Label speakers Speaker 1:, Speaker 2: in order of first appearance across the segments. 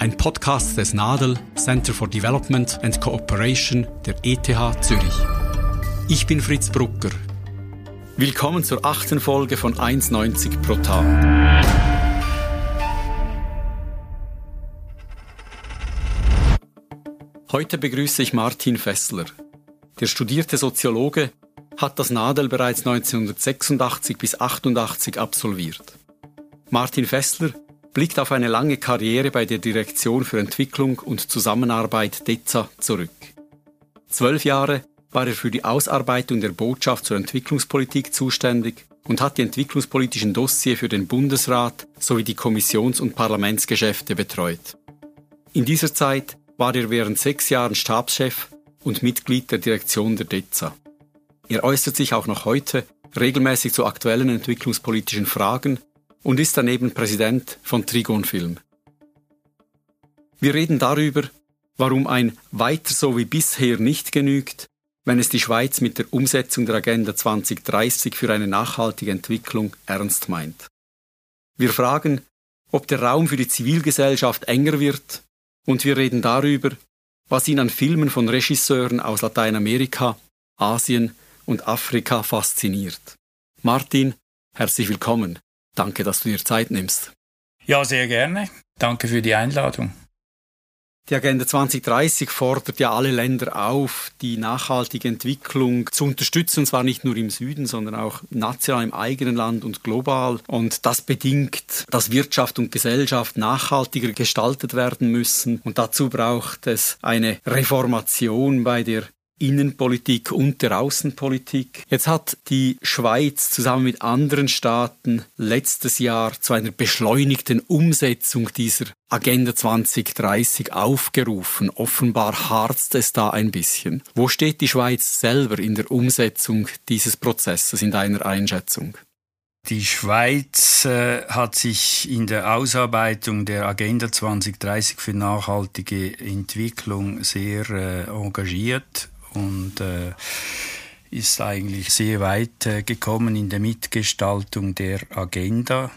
Speaker 1: ein Podcast des NADEL Center for Development and Cooperation der ETH Zürich. Ich bin Fritz Brucker. Willkommen zur achten Folge von 1,90 pro Tag. Heute begrüße ich Martin Fessler. Der studierte Soziologe hat das NADEL bereits 1986 bis 1988 absolviert. Martin Fessler blickt auf eine lange Karriere bei der Direktion für Entwicklung und Zusammenarbeit DEZA zurück. Zwölf Jahre war er für die Ausarbeitung der Botschaft zur Entwicklungspolitik zuständig und hat die entwicklungspolitischen Dossier für den Bundesrat sowie die Kommissions- und Parlamentsgeschäfte betreut. In dieser Zeit war er während sechs Jahren Stabschef und Mitglied der Direktion der DEZA. Er äußert sich auch noch heute regelmäßig zu aktuellen entwicklungspolitischen Fragen und ist daneben Präsident von Trigon Film. Wir reden darüber, warum ein weiter so wie bisher nicht genügt, wenn es die Schweiz mit der Umsetzung der Agenda 2030 für eine nachhaltige Entwicklung ernst meint. Wir fragen, ob der Raum für die Zivilgesellschaft enger wird und wir reden darüber, was ihn an Filmen von Regisseuren aus Lateinamerika, Asien und Afrika fasziniert. Martin, herzlich willkommen. Danke, dass du dir Zeit nimmst.
Speaker 2: Ja, sehr gerne. Danke für die Einladung.
Speaker 1: Die Agenda 2030 fordert ja alle Länder auf, die nachhaltige Entwicklung zu unterstützen, und zwar nicht nur im Süden, sondern auch national im eigenen Land und global. Und das bedingt, dass Wirtschaft und Gesellschaft nachhaltiger gestaltet werden müssen. Und dazu braucht es eine Reformation bei der Innenpolitik und der Außenpolitik. Jetzt hat die Schweiz zusammen mit anderen Staaten letztes Jahr zu einer beschleunigten Umsetzung dieser Agenda 2030 aufgerufen. Offenbar harzt es da ein bisschen. Wo steht die Schweiz selber in der Umsetzung dieses Prozesses in deiner Einschätzung?
Speaker 2: Die Schweiz äh, hat sich in der Ausarbeitung der Agenda 2030 für nachhaltige Entwicklung sehr äh, engagiert und äh, ist eigentlich sehr weit äh, gekommen in der Mitgestaltung der Agenda.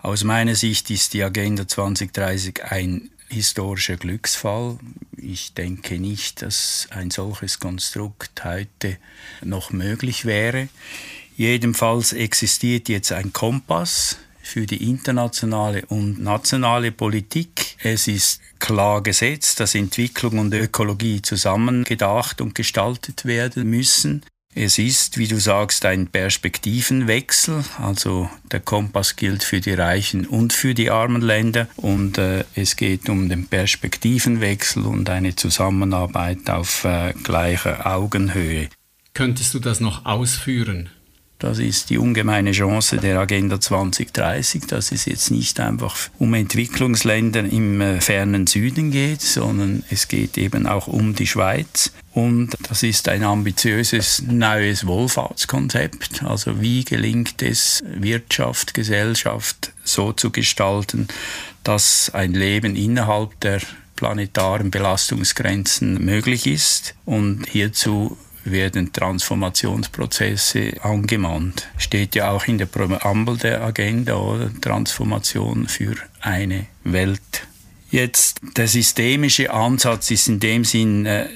Speaker 2: Aus meiner Sicht ist die Agenda 2030 ein historischer Glücksfall. Ich denke nicht, dass ein solches Konstrukt heute noch möglich wäre. Jedenfalls existiert jetzt ein Kompass für die internationale und nationale Politik. Es ist klar gesetzt, dass Entwicklung und Ökologie zusammen gedacht und gestaltet werden müssen. Es ist, wie du sagst, ein Perspektivenwechsel. Also der Kompass gilt für die reichen und für die armen Länder. Und äh, es geht um den Perspektivenwechsel und eine Zusammenarbeit auf äh, gleicher Augenhöhe.
Speaker 1: Könntest du das noch ausführen?
Speaker 2: Das ist die ungemeine Chance der Agenda 2030, dass es jetzt nicht einfach um Entwicklungsländer im äh, fernen Süden geht, sondern es geht eben auch um die Schweiz. Und das ist ein ambitiöses neues Wohlfahrtskonzept. Also wie gelingt es, Wirtschaft, Gesellschaft so zu gestalten, dass ein Leben innerhalb der planetaren Belastungsgrenzen möglich ist. Und hierzu werden Transformationsprozesse angemahnt. Steht ja auch in der Präambel der Agenda, oder? Transformation für eine Welt. Jetzt, der systemische Ansatz ist in dem Sinn äh,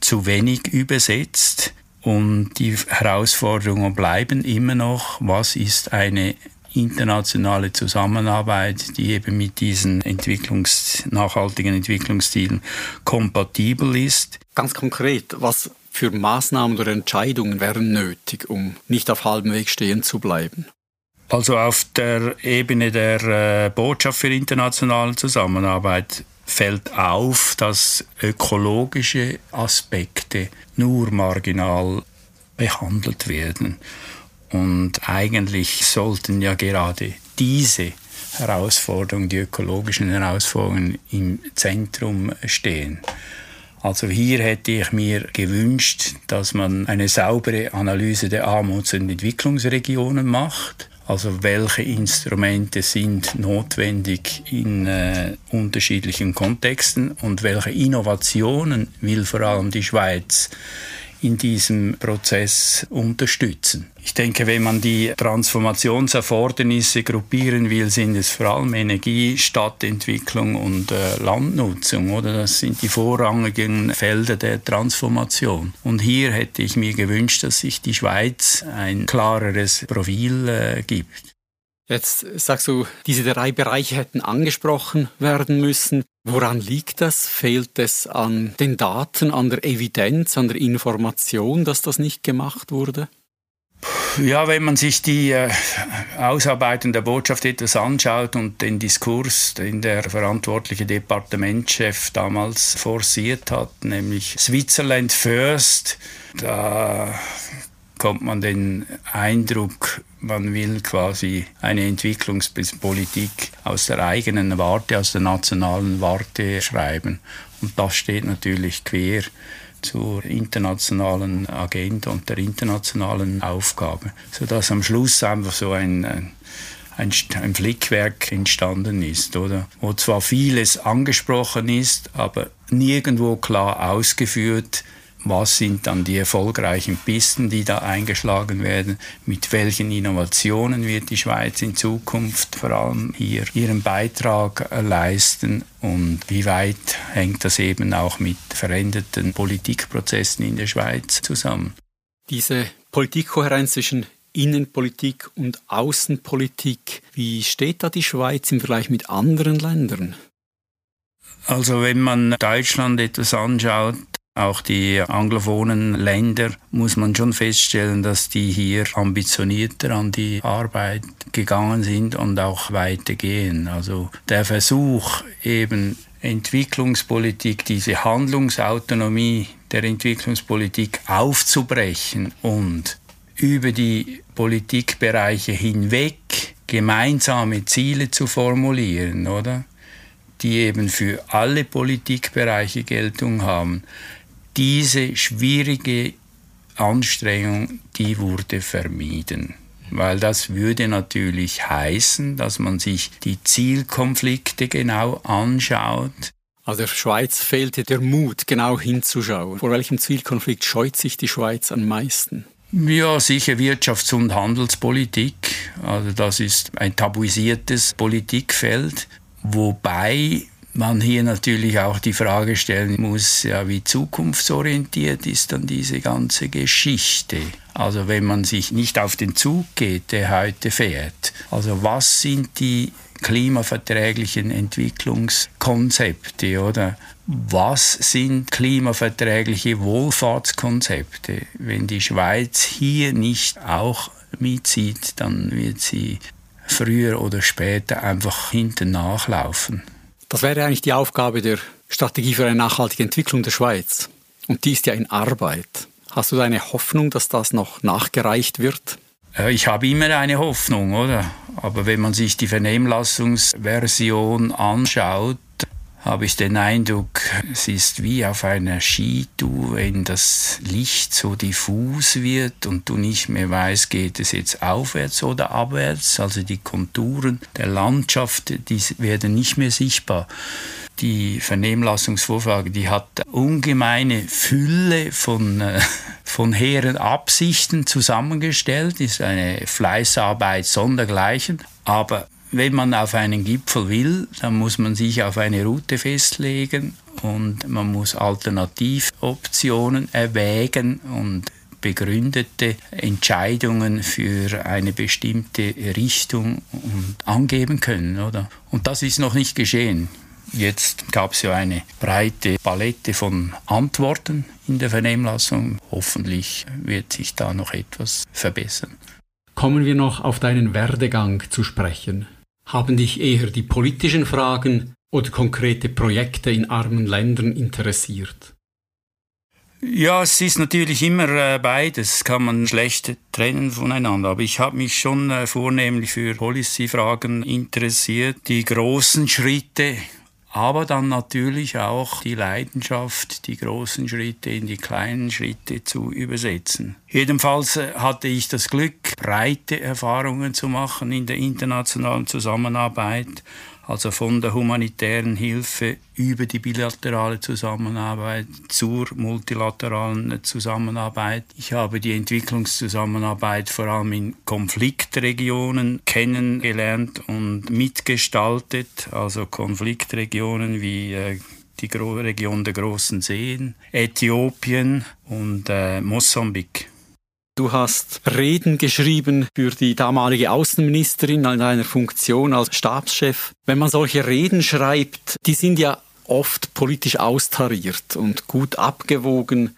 Speaker 2: zu wenig übersetzt und die Herausforderungen bleiben immer noch, was ist eine internationale Zusammenarbeit, die eben mit diesen Entwicklungs nachhaltigen Entwicklungszielen kompatibel ist.
Speaker 1: Ganz konkret, was für Maßnahmen oder Entscheidungen wären nötig, um nicht auf halbem Weg stehen zu bleiben?
Speaker 2: Also auf der Ebene der äh, Botschaft für internationale Zusammenarbeit fällt auf, dass ökologische Aspekte nur marginal behandelt werden. Und eigentlich sollten ja gerade diese Herausforderungen, die ökologischen Herausforderungen im Zentrum stehen. Also hier hätte ich mir gewünscht, dass man eine saubere Analyse der Armuts- und Entwicklungsregionen macht. Also welche Instrumente sind notwendig in äh, unterschiedlichen Kontexten und welche Innovationen will vor allem die Schweiz in diesem Prozess unterstützen. Ich denke, wenn man die Transformationserfordernisse gruppieren will, sind es vor allem Energie, Stadtentwicklung und äh, Landnutzung, oder? Das sind die vorrangigen Felder der Transformation. Und hier hätte ich mir gewünscht, dass sich die Schweiz ein klareres Profil äh, gibt.
Speaker 1: Jetzt sagst du, diese drei Bereiche hätten angesprochen werden müssen. Woran liegt das? Fehlt es an den Daten, an der Evidenz, an der Information, dass das nicht gemacht wurde?
Speaker 2: Ja, wenn man sich die äh, Ausarbeitung der Botschaft etwas anschaut und den Diskurs, den der verantwortliche Departementschef damals forciert hat, nämlich Switzerland First, da kommt man den Eindruck, man will quasi eine Entwicklungspolitik aus der eigenen Warte, aus der nationalen Warte schreiben. Und das steht natürlich quer zur internationalen Agenda und der internationalen Aufgabe, sodass am Schluss einfach so ein, ein ein, Flickwerk entstanden ist, oder? Wo zwar vieles angesprochen ist, aber nirgendwo klar ausgeführt, was sind dann die erfolgreichen Pisten, die da eingeschlagen werden, mit welchen Innovationen wird die Schweiz in Zukunft vor allem hier ihren Beitrag leisten und wie weit hängt das eben auch mit veränderten Politikprozessen in der Schweiz zusammen.
Speaker 1: Diese Politikkohärenz zwischen Innenpolitik und Außenpolitik, wie steht da die Schweiz im Vergleich mit anderen Ländern?
Speaker 2: Also wenn man Deutschland etwas anschaut, auch die anglophonen Länder muss man schon feststellen, dass die hier ambitionierter an die Arbeit gegangen sind und auch weitergehen. Also der Versuch eben Entwicklungspolitik, diese Handlungsautonomie der Entwicklungspolitik aufzubrechen und über die Politikbereiche hinweg gemeinsame Ziele zu formulieren, oder? Die eben für alle Politikbereiche Geltung haben diese schwierige Anstrengung, die wurde vermieden. Weil das würde natürlich heißen, dass man sich die Zielkonflikte genau anschaut.
Speaker 1: Also der Schweiz fehlte der Mut, genau hinzuschauen. Vor welchem Zielkonflikt scheut sich die Schweiz am meisten?
Speaker 2: Ja, sicher Wirtschafts- und Handelspolitik. Also das ist ein tabuisiertes Politikfeld, wobei man hier natürlich auch die Frage stellen muss, ja, wie zukunftsorientiert ist dann diese ganze Geschichte? Also wenn man sich nicht auf den Zug geht, der heute fährt. Also was sind die klimaverträglichen Entwicklungskonzepte oder was sind klimaverträgliche Wohlfahrtskonzepte? Wenn die Schweiz hier nicht auch mitzieht, dann wird sie früher oder später einfach hinten nachlaufen.
Speaker 1: Das wäre eigentlich die Aufgabe der Strategie für eine nachhaltige Entwicklung der Schweiz. Und die ist ja in Arbeit. Hast du eine Hoffnung, dass das noch nachgereicht wird?
Speaker 2: Ich habe immer eine Hoffnung, oder? Aber wenn man sich die Vernehmlassungsversion anschaut, habe ich den Eindruck, es ist wie auf einer Skitour, wenn das Licht so diffus wird und du nicht mehr weißt, geht es jetzt aufwärts oder abwärts. Also die Konturen der Landschaft, die werden nicht mehr sichtbar. Die Vernehmlassungsvorfrage, die hat ungemeine Fülle von, äh, von hehren Absichten zusammengestellt, ist eine Fleißarbeit sondergleichen. Aber wenn man auf einen Gipfel will, dann muss man sich auf eine Route festlegen und man muss Alternativoptionen erwägen und begründete Entscheidungen für eine bestimmte Richtung angeben können, oder? Und das ist noch nicht geschehen. Jetzt gab es ja eine breite Palette von Antworten in der Vernehmlassung. Hoffentlich wird sich da noch etwas verbessern.
Speaker 1: Kommen wir noch auf deinen Werdegang zu sprechen. Haben dich eher die politischen Fragen oder konkrete Projekte in armen Ländern interessiert?
Speaker 2: Ja, es ist natürlich immer äh, beides, kann man schlecht trennen voneinander. Aber ich habe mich schon äh, vornehmlich für Policy-Fragen interessiert. Die großen Schritte aber dann natürlich auch die Leidenschaft, die großen Schritte in die kleinen Schritte zu übersetzen. Jedenfalls äh, hatte ich das Glück, breite Erfahrungen zu machen in der internationalen Zusammenarbeit also von der humanitären Hilfe über die bilaterale Zusammenarbeit zur multilateralen Zusammenarbeit. Ich habe die Entwicklungszusammenarbeit vor allem in Konfliktregionen kennengelernt und mitgestaltet, also Konfliktregionen wie äh, die Region der großen Seen, Äthiopien und äh, Mosambik.
Speaker 1: Du hast Reden geschrieben für die damalige Außenministerin in einer Funktion als Stabschef. Wenn man solche Reden schreibt, die sind ja oft politisch austariert und gut abgewogen.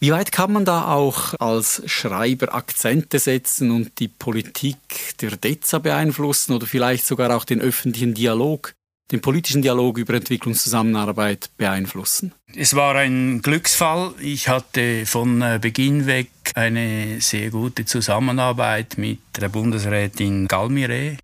Speaker 1: Wie weit kann man da auch als Schreiber Akzente setzen und die Politik der DEZA beeinflussen oder vielleicht sogar auch den öffentlichen Dialog? den politischen Dialog über Entwicklungszusammenarbeit beeinflussen?
Speaker 2: Es war ein Glücksfall. Ich hatte von äh, Beginn weg eine sehr gute Zusammenarbeit mit der Bundesrätin Galmire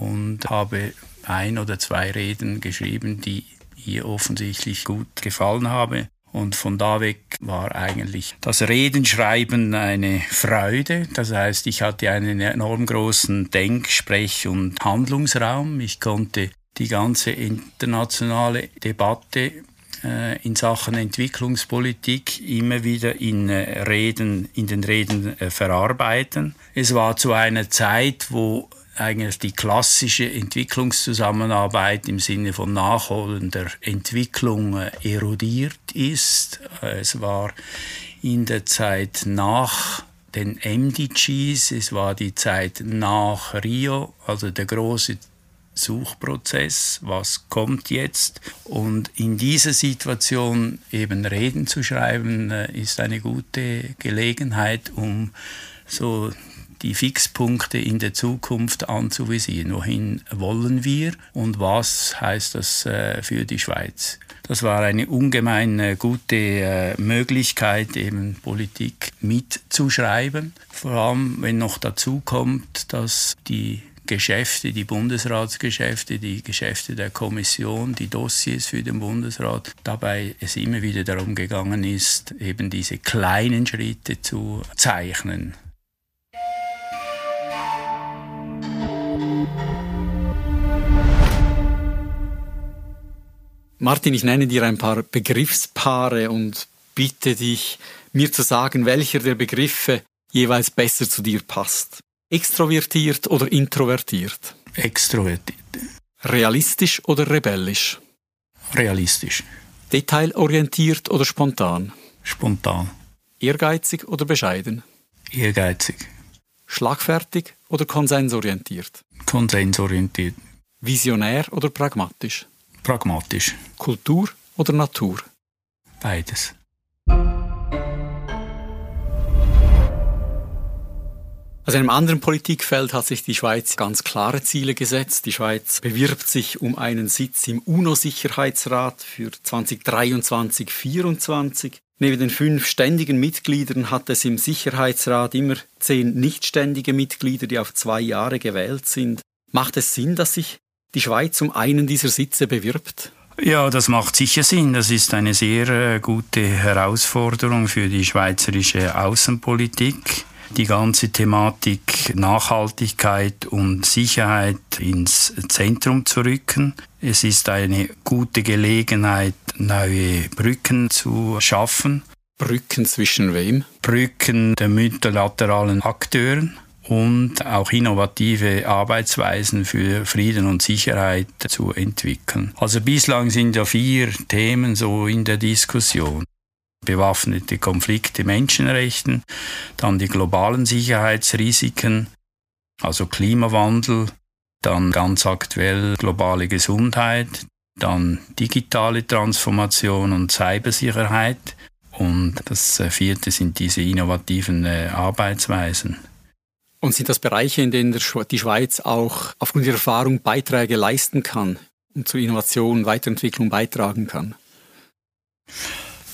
Speaker 2: und habe ein oder zwei Reden geschrieben, die ihr offensichtlich gut gefallen habe. Und von da weg war eigentlich das Redenschreiben eine Freude. Das heißt, ich hatte einen enorm großen Denk-, Sprech- und Handlungsraum. Ich konnte die ganze internationale Debatte in Sachen Entwicklungspolitik immer wieder in äh, Reden, in den Reden äh, verarbeiten. Es war zu einer Zeit, wo eigentlich die klassische Entwicklungszusammenarbeit im Sinne von nachholender Entwicklung erodiert ist. Es war in der Zeit nach den MDGs, es war die Zeit nach Rio, also der große Suchprozess, was kommt jetzt. Und in dieser Situation eben Reden zu schreiben, äh, ist eine gute Gelegenheit, um so die Fixpunkte in der Zukunft anzuvisieren. Wohin wollen wir und was heißt das äh, für die Schweiz? Das war eine ungemein äh, gute Möglichkeit, eben Politik mitzuschreiben. Vor allem, wenn noch dazu kommt, dass die Geschäfte, die Bundesratsgeschäfte, die Geschäfte der Kommission, die Dossiers für den Bundesrat, dabei es immer wieder darum gegangen ist, eben diese kleinen Schritte zu zeichnen.
Speaker 1: Martin, ich nenne dir ein paar Begriffspaare und bitte dich, mir zu sagen, welcher der Begriffe jeweils besser zu dir passt. Extrovertiert oder introvertiert?
Speaker 2: Extrovertiert.
Speaker 1: Realistisch oder rebellisch?
Speaker 2: Realistisch.
Speaker 1: Detailorientiert oder spontan?
Speaker 2: Spontan.
Speaker 1: Ehrgeizig oder bescheiden?
Speaker 2: Ehrgeizig.
Speaker 1: Schlagfertig oder konsensorientiert?
Speaker 2: Konsensorientiert.
Speaker 1: Visionär oder pragmatisch?
Speaker 2: Pragmatisch.
Speaker 1: Kultur oder Natur?
Speaker 2: Beides.
Speaker 1: Also in einem anderen Politikfeld hat sich die Schweiz ganz klare Ziele gesetzt. Die Schweiz bewirbt sich um einen Sitz im UNO-Sicherheitsrat für 2023-2024. Neben den fünf ständigen Mitgliedern hat es im Sicherheitsrat immer zehn nichtständige Mitglieder, die auf zwei Jahre gewählt sind. Macht es Sinn, dass sich die Schweiz um einen dieser Sitze bewirbt?
Speaker 2: Ja, das macht sicher Sinn. Das ist eine sehr äh, gute Herausforderung für die schweizerische Außenpolitik die ganze Thematik Nachhaltigkeit und Sicherheit ins Zentrum zu rücken. Es ist eine gute Gelegenheit, neue Brücken zu schaffen.
Speaker 1: Brücken zwischen wem?
Speaker 2: Brücken der multilateralen Akteuren und auch innovative Arbeitsweisen für Frieden und Sicherheit zu entwickeln. Also bislang sind ja vier Themen so in der Diskussion bewaffnete Konflikte, Menschenrechten, dann die globalen Sicherheitsrisiken, also Klimawandel, dann ganz aktuell globale Gesundheit, dann digitale Transformation und Cybersicherheit und das äh, vierte sind diese innovativen äh, Arbeitsweisen.
Speaker 1: Und sind das Bereiche, in denen die Schweiz auch aufgrund ihrer Erfahrung Beiträge leisten kann und zur Innovation, Weiterentwicklung beitragen kann?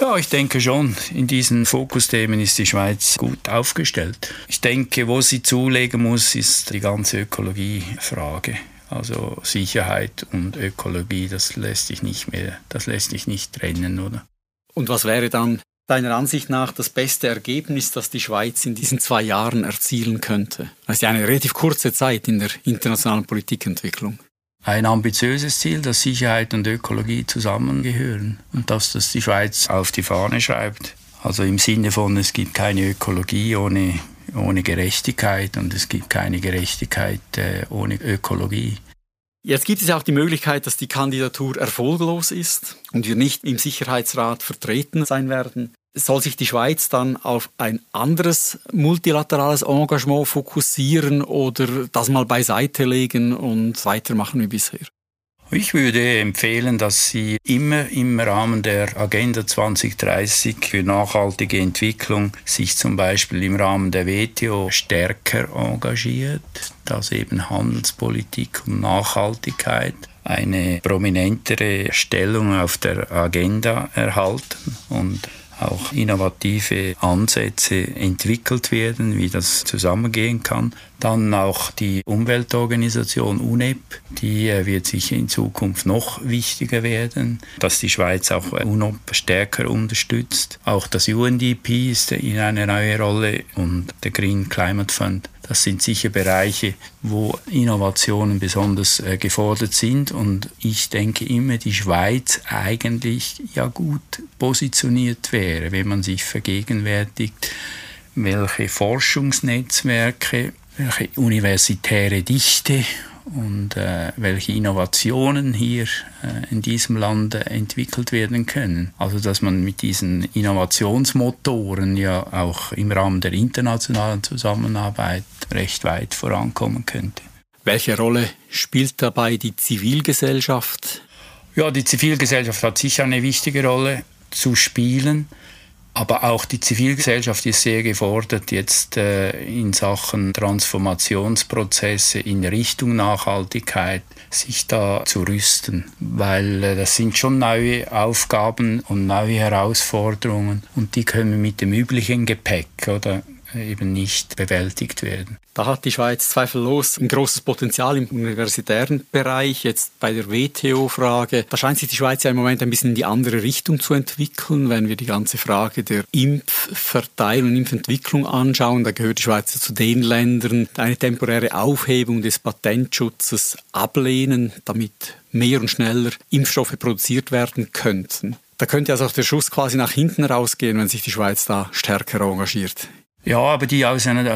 Speaker 2: Ja, ich denke schon. In diesen Fokusthemen ist die Schweiz gut aufgestellt. Ich denke, wo sie zulegen muss, ist die ganze Ökologiefrage. Also Sicherheit und Ökologie, das lässt sich nicht mehr, das lässt sich nicht trennen, oder?
Speaker 1: Und was wäre dann deiner Ansicht nach das beste Ergebnis, das die Schweiz in diesen zwei Jahren erzielen könnte? Das ist ja eine relativ kurze Zeit in der internationalen Politikentwicklung.
Speaker 2: Ein ambitiöses Ziel, dass Sicherheit und Ökologie zusammengehören und dass das die Schweiz auf die Fahne schreibt. Also im Sinne von, es gibt keine Ökologie ohne, ohne Gerechtigkeit und es gibt keine Gerechtigkeit äh, ohne Ökologie.
Speaker 1: Jetzt gibt es auch die Möglichkeit, dass die Kandidatur erfolglos ist und wir nicht im Sicherheitsrat vertreten sein werden. Soll sich die Schweiz dann auf ein anderes multilaterales Engagement fokussieren oder das mal beiseite legen und weitermachen wie bisher?
Speaker 2: Ich würde empfehlen, dass Sie immer im Rahmen der Agenda 2030 für nachhaltige Entwicklung sich zum Beispiel im Rahmen der WTO stärker engagiert, dass eben Handelspolitik und Nachhaltigkeit eine prominentere Stellung auf der Agenda erhalten und auch innovative Ansätze entwickelt werden, wie das zusammengehen kann. Dann auch die Umweltorganisation UNEP, die äh, wird sich in Zukunft noch wichtiger werden, dass die Schweiz auch äh, UNEP stärker unterstützt. Auch das UNDP ist in eine neue Rolle und der Green Climate Fund das sind sicher Bereiche, wo Innovationen besonders äh, gefordert sind. Und ich denke immer, die Schweiz eigentlich ja gut positioniert wäre, wenn man sich vergegenwärtigt, welche Forschungsnetzwerke, welche universitäre Dichte und äh, welche Innovationen hier äh, in diesem Land entwickelt werden können. Also dass man mit diesen Innovationsmotoren ja auch im Rahmen der internationalen Zusammenarbeit recht weit vorankommen könnte.
Speaker 1: Welche Rolle spielt dabei die Zivilgesellschaft?
Speaker 2: Ja, die Zivilgesellschaft hat sicher eine wichtige Rolle zu spielen. Aber auch die Zivilgesellschaft ist sehr gefordert, jetzt äh, in Sachen Transformationsprozesse in Richtung Nachhaltigkeit sich da zu rüsten, weil äh, das sind schon neue Aufgaben und neue Herausforderungen und die können mit dem üblichen Gepäck oder eben nicht bewältigt werden.
Speaker 1: Da hat die Schweiz zweifellos ein großes Potenzial im universitären Bereich. Jetzt bei der WTO-Frage, da scheint sich die Schweiz ja im Moment ein bisschen in die andere Richtung zu entwickeln. Wenn wir die ganze Frage der Impfverteilung und Impfentwicklung anschauen, da gehört die Schweiz zu den Ländern, die eine temporäre Aufhebung des Patentschutzes ablehnen, damit mehr und schneller Impfstoffe produziert werden könnten. Da könnte also auch der Schuss quasi nach hinten rausgehen, wenn sich die Schweiz da stärker engagiert.
Speaker 2: Ja, aber die,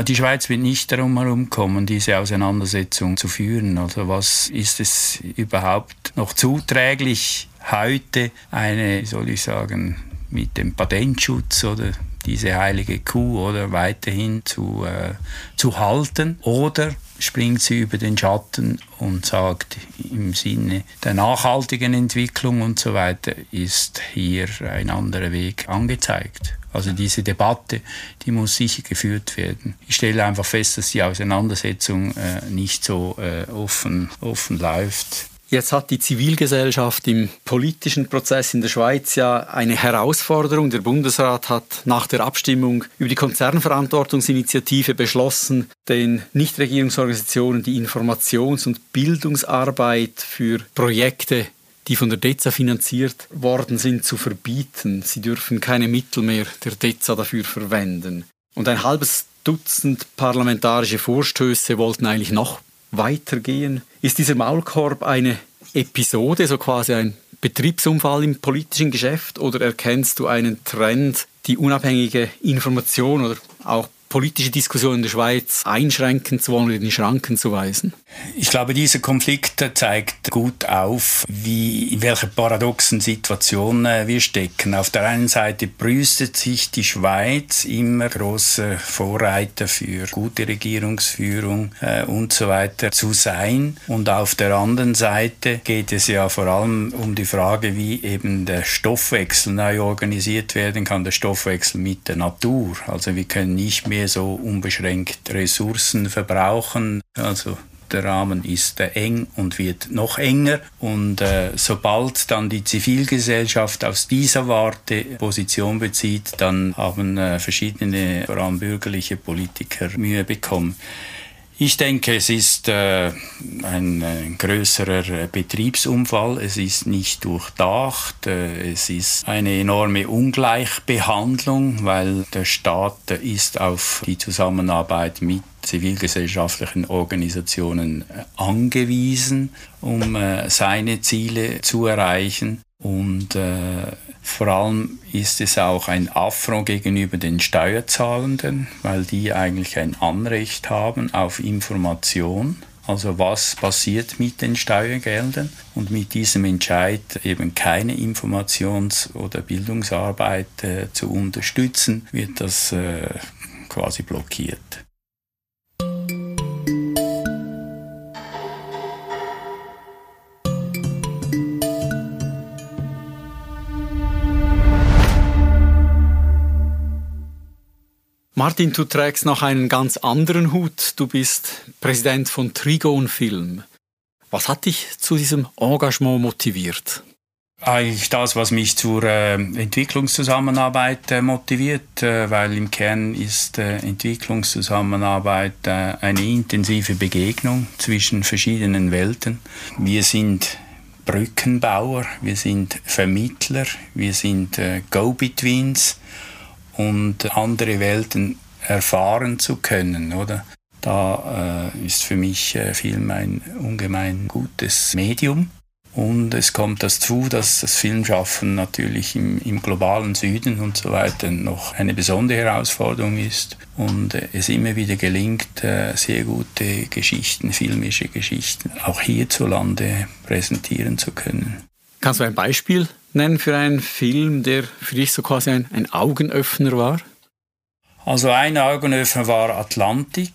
Speaker 2: die Schweiz wird nicht darum herumkommen, diese Auseinandersetzung zu führen. Also was ist es überhaupt noch zuträglich, heute eine, soll ich sagen, mit dem Patentschutz oder diese heilige Kuh oder weiterhin zu, äh, zu halten oder springt sie über den Schatten und sagt im Sinne der nachhaltigen Entwicklung und so weiter ist hier ein anderer Weg angezeigt. Also diese Debatte, die muss sicher geführt werden. Ich stelle einfach fest, dass die Auseinandersetzung äh, nicht so äh, offen, offen läuft.
Speaker 1: Jetzt hat die Zivilgesellschaft im politischen Prozess in der Schweiz ja eine Herausforderung. Der Bundesrat hat nach der Abstimmung über die Konzernverantwortungsinitiative beschlossen, den Nichtregierungsorganisationen die Informations- und Bildungsarbeit für Projekte die von der DEZA finanziert worden sind, zu verbieten. Sie dürfen keine Mittel mehr der DEZA dafür verwenden. Und ein halbes Dutzend parlamentarische Vorstöße wollten eigentlich noch weitergehen. Ist dieser Maulkorb eine Episode, so quasi ein Betriebsunfall im politischen Geschäft, oder erkennst du einen Trend, die unabhängige Information oder auch politische Diskussion in der Schweiz einschränken zu wollen oder in die Schranken zu weisen?
Speaker 2: Ich glaube, dieser Konflikt zeigt gut auf, wie, in welcher paradoxen Situation äh, wir stecken. Auf der einen Seite brüstet sich die Schweiz immer große Vorreiter für gute Regierungsführung äh, und so weiter zu sein. Und auf der anderen Seite geht es ja vor allem um die Frage, wie eben der Stoffwechsel neu organisiert werden kann, der Stoffwechsel mit der Natur. Also wir können nicht mehr mehr so unbeschränkt Ressourcen verbrauchen. Also der Rahmen ist äh, eng und wird noch enger. Und äh, sobald dann die Zivilgesellschaft aus dieser Warte Position bezieht, dann haben äh, verschiedene, vor allem bürgerliche Politiker Mühe bekommen. Ich denke, es ist äh, ein, ein, größerer Betriebsunfall. Es ist nicht durchdacht. Äh, es ist eine enorme Ungleichbehandlung, weil der Staat ist auf die Zusammenarbeit mit zivilgesellschaftlichen Organisationen äh, angewiesen, um äh, seine Ziele zu erreichen. Und äh, vor allem ist es auch ein Affront gegenüber den Steuerzahlenden, weil die eigentlich ein Anrecht haben auf Information. Also was passiert mit den Steuergeldern? Und mit diesem Entscheid eben keine Informations- oder Bildungsarbeit äh, zu unterstützen, wird das äh, quasi blockiert.
Speaker 1: Martin, du trägst noch einen ganz anderen Hut. Du bist Präsident von Trigon Film. Was hat dich zu diesem Engagement motiviert?
Speaker 2: Eigentlich das, was mich zur äh, Entwicklungszusammenarbeit äh, motiviert, äh, weil im Kern ist äh, Entwicklungszusammenarbeit äh, eine intensive Begegnung zwischen verschiedenen Welten. Wir sind Brückenbauer, wir sind Vermittler, wir sind äh, Go-Betweens und andere Welten erfahren zu können, oder? Da äh, ist für mich äh, Film ein ungemein gutes Medium. Und es kommt dazu, dass das Filmschaffen natürlich im, im, globalen Süden und so weiter noch eine besondere Herausforderung ist und äh, es immer wieder gelingt, äh, sehr gute Geschichten, filmische Geschichten auch hierzulande präsentieren zu können.
Speaker 1: Kannst du ein Beispiel nennen für einen Film, der für dich so quasi ein, ein Augenöffner war?
Speaker 2: Also ein Augenöffner war Atlantik,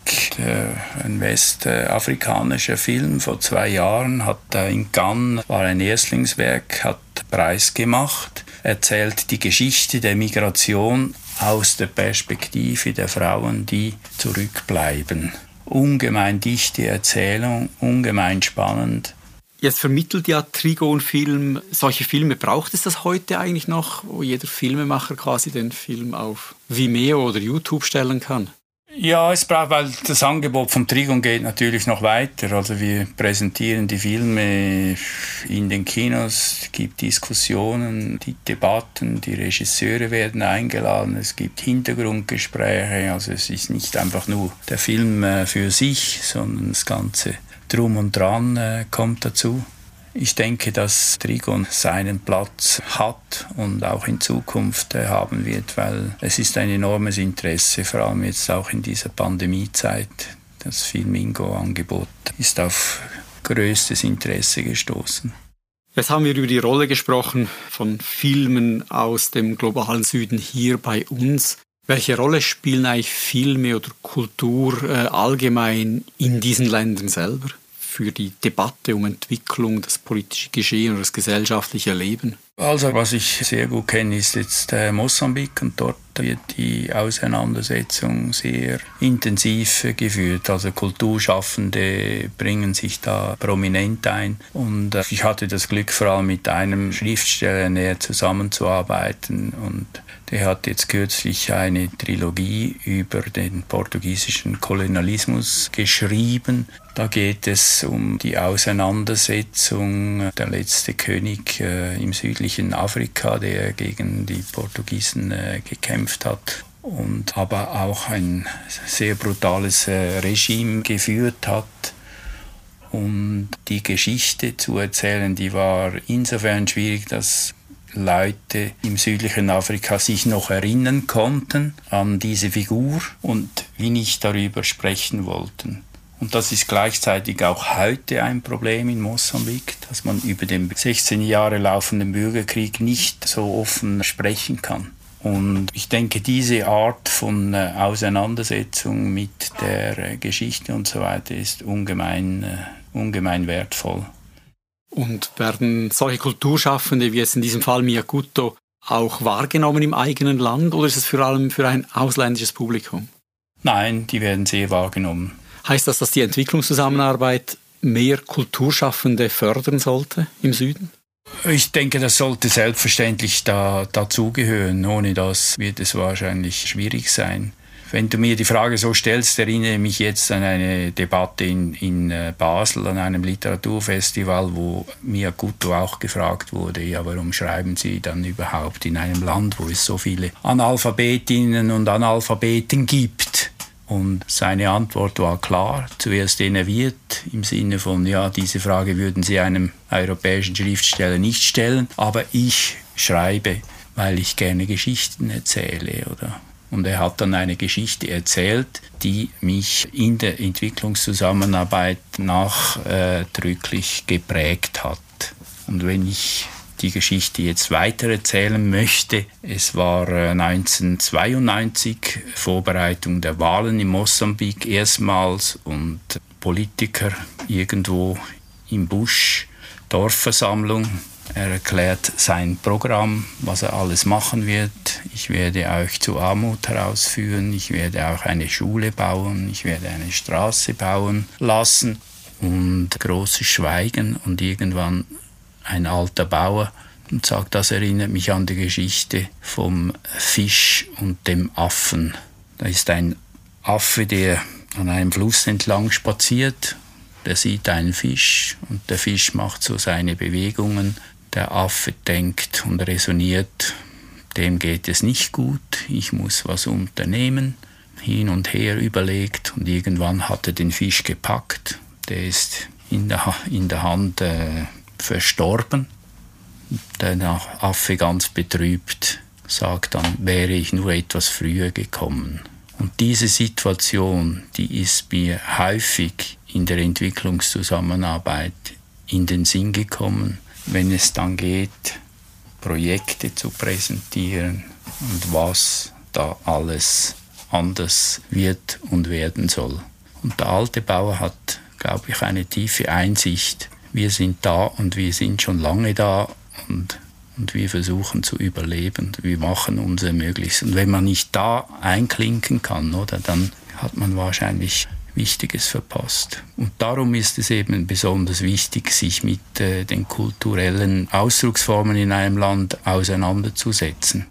Speaker 2: ein westafrikanischer Film vor zwei Jahren, hat in Cannes, war ein Erstlingswerk, hat Preis gemacht, erzählt die Geschichte der Migration aus der Perspektive der Frauen, die zurückbleiben. Ungemein dichte Erzählung, ungemein spannend
Speaker 1: Jetzt vermittelt ja Trigon Film solche Filme. Braucht es das heute eigentlich noch, wo jeder Filmemacher quasi den Film auf Vimeo oder YouTube stellen kann?
Speaker 2: Ja, es braucht, weil das Angebot vom Trigon geht natürlich noch weiter. Also wir präsentieren die Filme in den Kinos, es gibt Diskussionen, die Debatten, die Regisseure werden eingeladen, es gibt Hintergrundgespräche. Also es ist nicht einfach nur der Film äh, für sich, sondern das ganze Drum und Dran äh, kommt dazu. Ich denke, dass Trigon seinen Platz hat und auch in Zukunft äh, haben wird, weil es ist ein enormes Interesse, vor allem jetzt auch in dieser Pandemiezeit. Das Filmingo-Angebot ist auf größtes Interesse gestoßen.
Speaker 1: Jetzt haben wir über die Rolle gesprochen von Filmen aus dem globalen Süden hier bei uns. Welche Rolle spielen eigentlich Filme oder Kultur äh, allgemein in diesen Ländern selber? Für die Debatte um Entwicklung, das politische Geschehen oder das gesellschaftliche Leben?
Speaker 2: Also was ich sehr gut kenne, ist jetzt äh, Mosambik und dort wird die Auseinandersetzung sehr intensiv geführt. Also Kulturschaffende bringen sich da prominent ein und äh, ich hatte das Glück, vor allem mit einem Schriftsteller näher zusammenzuarbeiten und der hat jetzt kürzlich eine Trilogie über den portugiesischen Kolonialismus geschrieben. Da geht es um die Auseinandersetzung der letzte König äh, im südlichen Afrika, der gegen die Portugiesen äh, gekämpft hat und aber auch ein sehr brutales äh, Regime geführt hat. Und die Geschichte zu erzählen, die war insofern schwierig, dass Leute im südlichen Afrika sich noch erinnern konnten an diese Figur und wie nicht darüber sprechen wollten. Und das ist gleichzeitig auch heute ein Problem in Mosambik, dass man über den 16 Jahre laufenden Bürgerkrieg nicht so offen sprechen kann. Und ich denke, diese Art von äh, Auseinandersetzung mit der äh, Geschichte und so weiter ist ungemein, äh, ungemein wertvoll.
Speaker 1: Und werden solche Kulturschaffende wie jetzt in diesem Fall Miyakuto auch wahrgenommen im eigenen Land oder ist es vor allem für ein ausländisches Publikum?
Speaker 2: Nein, die werden sehr wahrgenommen.
Speaker 1: Heißt das, dass die Entwicklungszusammenarbeit mehr Kulturschaffende fördern sollte im Süden?
Speaker 2: Ich denke, das sollte selbstverständlich da, dazugehören. Ohne das wird es wahrscheinlich schwierig sein. wenn du mir die Frage so stellst, erinnere ich mich jetzt an eine Debatte in, in äh, Basel, an einem Literaturfestival, wo Mia Gutto auch gefragt wurde, ja, warum schreiben Sie dann überhaupt in einem Land, wo es so viele Analphabetinnen und Analphabeten gibt? Und seine Antwort war klar, zuerst innerviert im Sinne von, ja, diese Frage würden Sie einem europäischen Schriftsteller nicht stellen, aber ich schreibe, weil ich gerne Geschichten erzähle, oder? Und er hat dann eine Geschichte erzählt, die mich in der Entwicklungszusammenarbeit nachdrücklich geprägt hat. Und wenn ich die Geschichte jetzt weitererzählen möchte. Es war 1992 äh, Vorbereitung der Wahlen in Mosambik erstmals und Politiker irgendwo im Busch, Dorfversammlung er erklärt sein Programm, was er alles machen wird. Ich werde euch zu Armut herausführen, ich werde auch eine Schule bauen, ich werde eine Straße bauen lassen. Und großes Schweigen und irgendwann ein alter Bauer und sagt, das erinnert mich an die Geschichte vom Fisch und dem Affen. Da ist ein Affe, der an einem Fluss entlang spaziert, der sieht einen Fisch und der Fisch macht so seine Bewegungen. Der Affe denkt und resoniert, dem geht es nicht gut, ich muss was unternehmen, hin und her überlegt und irgendwann hat er den Fisch gepackt, der ist in der, in der Hand äh, verstorben. Der Affe ganz betrübt sagt dann, wäre ich nur etwas früher gekommen. Und diese Situation, die ist mir häufig in der Entwicklungszusammenarbeit in den Sinn gekommen wenn es dann geht, Projekte zu präsentieren und was da alles anders wird und werden soll. Und der alte Bauer hat, glaube ich, eine tiefe Einsicht. Wir sind da und wir sind schon lange da und, und wir versuchen zu überleben. Wir machen unser Möglichstes. Und wenn man nicht da einklinken kann, oder, dann hat man wahrscheinlich Wichtiges verpasst. Und darum ist es eben besonders wichtig, sich mit äh, den kulturellen Ausdrucksformen in einem Land auseinanderzusetzen.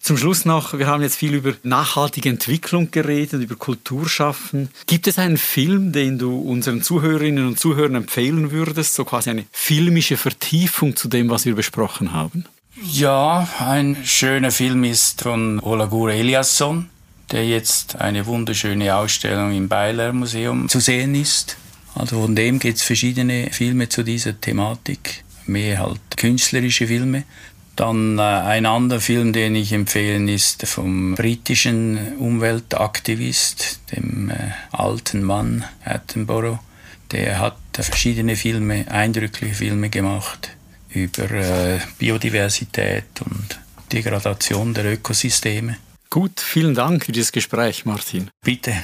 Speaker 1: Zum Schluss noch, wir haben jetzt viel über nachhaltige Entwicklung geredet, über Kulturschaffen. Gibt es einen Film, den du unseren Zuhörerinnen und Zuhörern empfehlen würdest, so quasi eine filmische Vertiefung zu dem, was wir besprochen haben?
Speaker 2: Ja, ein schöner Film ist von Olagur Eliasson, der jetzt eine wunderschöne Ausstellung im Beiler Museum zu sehen ist. Also von dem gibt es verschiedene Filme zu dieser Thematik, mehr halt künstlerische Filme. Dann äh, ein anderer Film, den ich empfehlen, ist vom britischen Umweltaktivist, dem äh, alten Mann Attenborough. Der hat verschiedene Filme, eindrückliche Filme gemacht über äh, Biodiversität und Degradation der Ökosysteme.
Speaker 1: Gut, vielen Dank für dieses Gespräch, Martin.
Speaker 2: Bitte.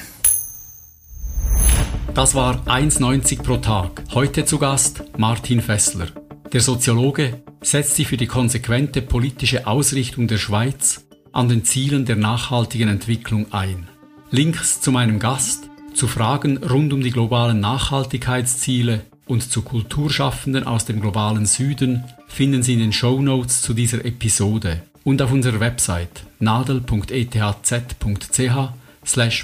Speaker 1: Das war 1,90 pro Tag. Heute zu Gast Martin Fessler. Der Soziologe setzt sich für die konsequente politische Ausrichtung der Schweiz an den Zielen der nachhaltigen Entwicklung ein. Links zu meinem Gast, zu Fragen rund um die globalen Nachhaltigkeitsziele und zu Kulturschaffenden aus dem globalen Süden finden Sie in den Show Notes zu dieser Episode und auf unserer Website nadel.ethz.ch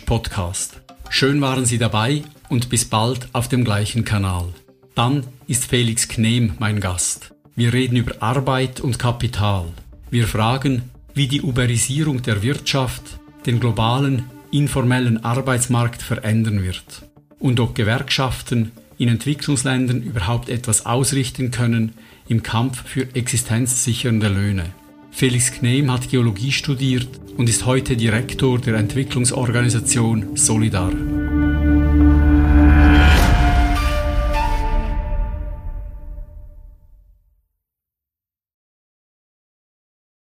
Speaker 1: podcast. Schön waren Sie dabei und bis bald auf dem gleichen Kanal. Dann ist Felix Knehm mein Gast. Wir reden über Arbeit und Kapital. Wir fragen, wie die Uberisierung der Wirtschaft den globalen, informellen Arbeitsmarkt verändern wird und ob Gewerkschaften in Entwicklungsländern überhaupt etwas ausrichten können im Kampf für existenzsichernde Löhne. Felix Knehm hat Geologie studiert und ist heute Direktor der Entwicklungsorganisation Solidar.